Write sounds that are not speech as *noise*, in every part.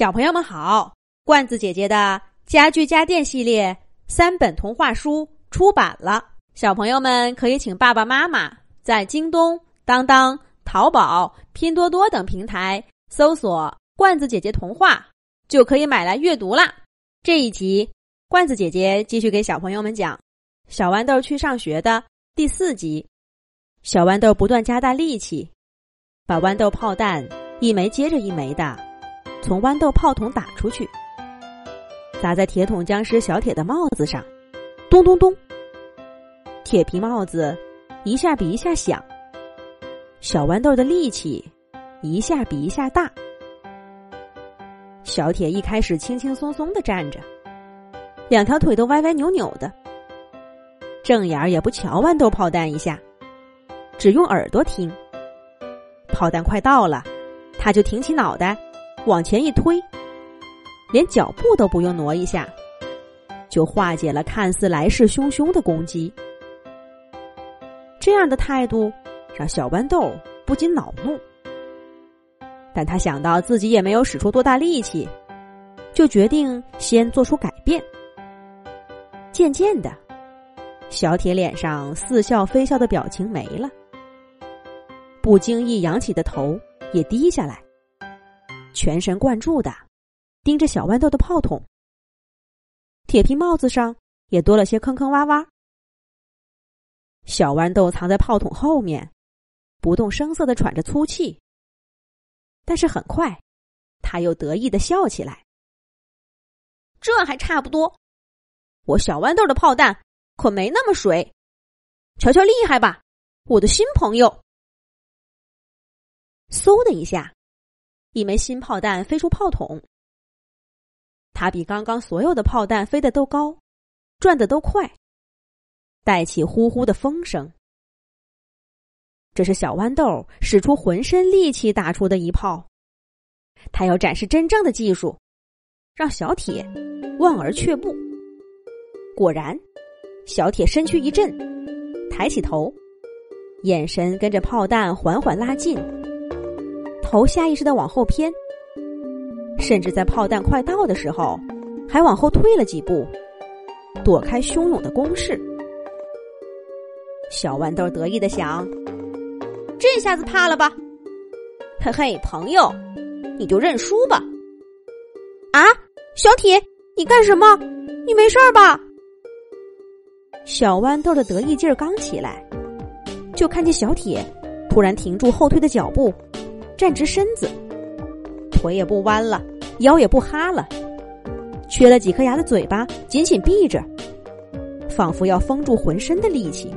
小朋友们好，罐子姐姐的家具家电系列三本童话书出版了，小朋友们可以请爸爸妈妈在京东、当当、淘宝、拼多多等平台搜索“罐子姐姐童话”，就可以买来阅读啦。这一集，罐子姐姐继续给小朋友们讲《小豌豆去上学》的第四集。小豌豆不断加大力气，把豌豆炮弹一枚接着一枚的从豌豆炮筒打出去，砸在铁桶僵尸小铁的帽子上，咚咚咚，铁皮帽子一下比一下响。小豌豆的力气一下比一下大。小铁一开始轻轻松松的站着，两条腿都歪歪扭扭的，正眼也不瞧豌豆炮弹一下。只用耳朵听，炮弹快到了，他就挺起脑袋，往前一推，连脚步都不用挪一下，就化解了看似来势汹汹的攻击。这样的态度让小豌豆不禁恼怒，但他想到自己也没有使出多大力气，就决定先做出改变。渐渐的，小铁脸上似笑非笑的表情没了。不经意扬起的头也低下来，全神贯注的盯着小豌豆的炮筒。铁皮帽子上也多了些坑坑洼洼。小豌豆藏在炮筒后面，不动声色的喘着粗气。但是很快，他又得意的笑起来。这还差不多，我小豌豆的炮弹可没那么水，瞧瞧厉害吧，我的新朋友！嗖的一下，一枚新炮弹飞出炮筒。它比刚刚所有的炮弹飞得都高，转得都快，带起呼呼的风声。这是小豌豆使出浑身力气打出的一炮，他要展示真正的技术，让小铁望而却步。果然，小铁身躯一震，抬起头，眼神跟着炮弹缓缓拉近。头下意识的往后偏，甚至在炮弹快到的时候，还往后退了几步，躲开汹涌的攻势。小豌豆得意的想：“这下子怕了吧？嘿 *laughs* 嘿，朋友，你就认输吧。”啊，小铁，你干什么？你没事吧？小豌豆的得意劲儿刚起来，就看见小铁突然停住后退的脚步。站直身子，腿也不弯了，腰也不哈了，缺了几颗牙的嘴巴紧紧闭着，仿佛要封住浑身的力气。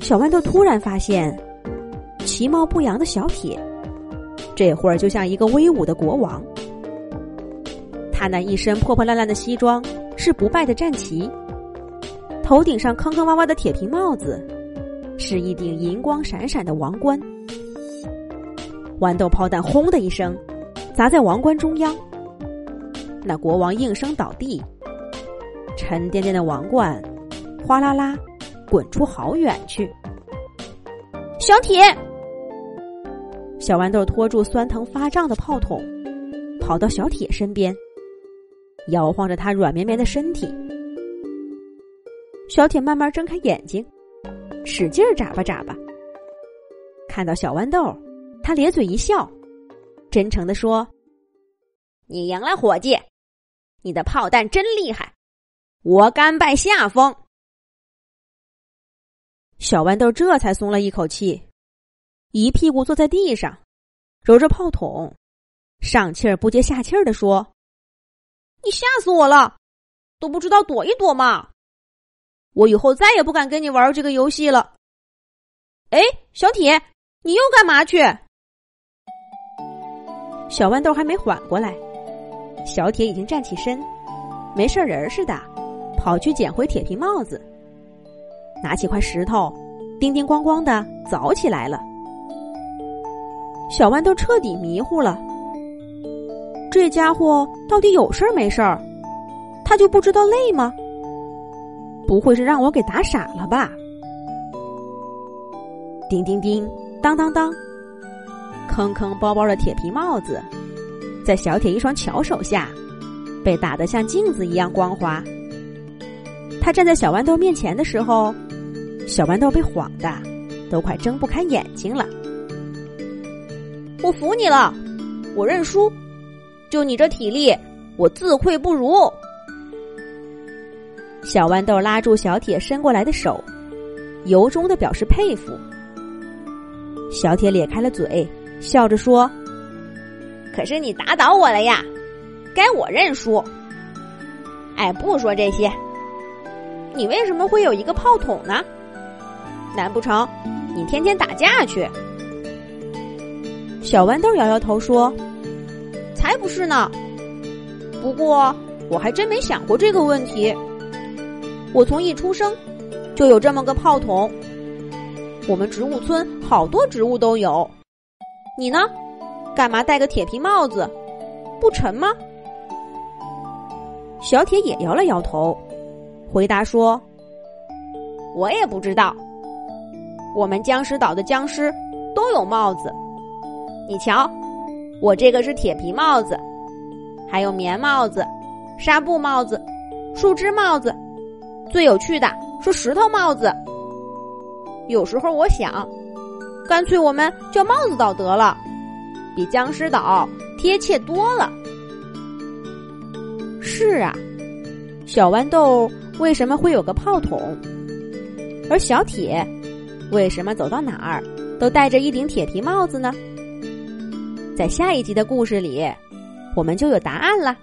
小豌豆突然发现，其貌不扬的小铁，这会儿就像一个威武的国王。他那一身破破烂烂的西装是不败的战旗，头顶上坑坑洼洼的铁皮帽子，是一顶银光闪闪的王冠。豌豆炮弹轰的一声，砸在王冠中央。那国王应声倒地，沉甸甸的王冠哗啦啦滚出好远去。小铁，小豌豆拖住酸疼发胀的炮筒，跑到小铁身边，摇晃着他软绵绵的身体。小铁慢慢睁开眼睛，使劲眨巴眨巴，看到小豌豆。他咧嘴一笑，真诚的说：“你赢了，伙计，你的炮弹真厉害，我甘拜下风。”小豌豆这才松了一口气，一屁股坐在地上，揉着炮筒，上气儿不接下气儿的说：“你吓死我了，都不知道躲一躲嘛！我以后再也不敢跟你玩这个游戏了。”哎，小铁，你又干嘛去？小豌豆还没缓过来，小铁已经站起身，没事人似的，跑去捡回铁皮帽子，拿起块石头，叮叮咣咣的凿起来了。小豌豆彻底迷糊了，这家伙到底有事儿没事儿？他就不知道累吗？不会是让我给打傻了吧？叮叮叮，当当当。坑坑包包的铁皮帽子，在小铁一双巧手下，被打得像镜子一样光滑。他站在小豌豆面前的时候，小豌豆被晃的都快睁不开眼睛了。我服你了，我认输。就你这体力，我自愧不如。小豌豆拉住小铁伸过来的手，由衷的表示佩服。小铁咧开了嘴，笑着说：“可是你打倒我了呀，该我认输。”哎，不说这些，你为什么会有一个炮筒呢？难不成你天天打架去？小豌豆摇摇头说：“才不是呢。不过我还真没想过这个问题。我从一出生就有这么个炮筒。我们植物村好多植物都有。你呢？干嘛戴个铁皮帽子？不沉吗？”小铁也摇了摇头，回答说：“我也不知道。我们僵尸岛的僵尸都有帽子。”你瞧，我这个是铁皮帽子，还有棉帽子、纱布帽子、树枝帽子，最有趣的是石头帽子。有时候我想，干脆我们叫帽子岛得了，比僵尸岛贴切多了。是啊，小豌豆为什么会有个炮筒？而小铁为什么走到哪儿都戴着一顶铁皮帽子呢？在下一集的故事里，我们就有答案了。